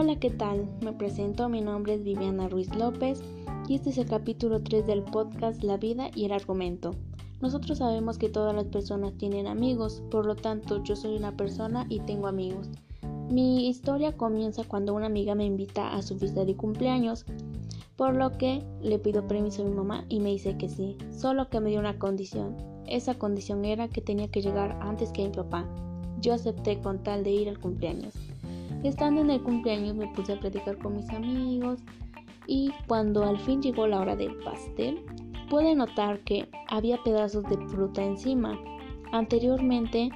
Hola, ¿qué tal? Me presento, mi nombre es Viviana Ruiz López y este es el capítulo 3 del podcast La vida y el argumento. Nosotros sabemos que todas las personas tienen amigos, por lo tanto yo soy una persona y tengo amigos. Mi historia comienza cuando una amiga me invita a su fiesta de cumpleaños, por lo que le pido permiso a mi mamá y me dice que sí, solo que me dio una condición. Esa condición era que tenía que llegar antes que mi papá. Yo acepté con tal de ir al cumpleaños. Estando en el cumpleaños me puse a platicar con mis amigos y cuando al fin llegó la hora del pastel, pude notar que había pedazos de fruta encima. Anteriormente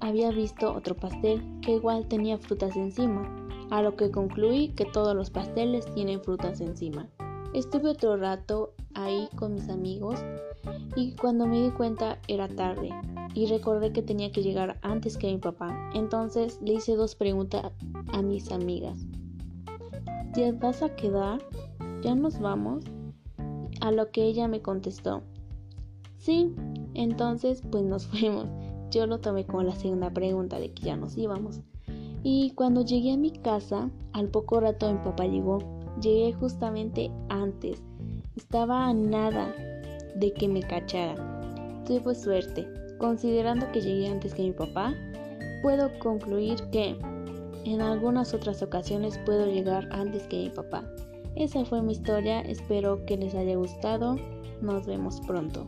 había visto otro pastel que igual tenía frutas encima, a lo que concluí que todos los pasteles tienen frutas encima. Estuve otro rato ahí con mis amigos y cuando me di cuenta era tarde y recordé que tenía que llegar antes que mi papá. Entonces le hice dos preguntas a mis amigas. ¿Ya vas a quedar? ¿Ya nos vamos? A lo que ella me contestó. Sí, entonces pues nos fuimos. Yo lo tomé como la segunda pregunta de que ya nos íbamos. Y cuando llegué a mi casa, al poco rato mi papá llegó. Llegué justamente antes. Estaba a nada de que me cachara. Tuve suerte. Considerando que llegué antes que mi papá, puedo concluir que en algunas otras ocasiones puedo llegar antes que mi papá. Esa fue mi historia, espero que les haya gustado. Nos vemos pronto.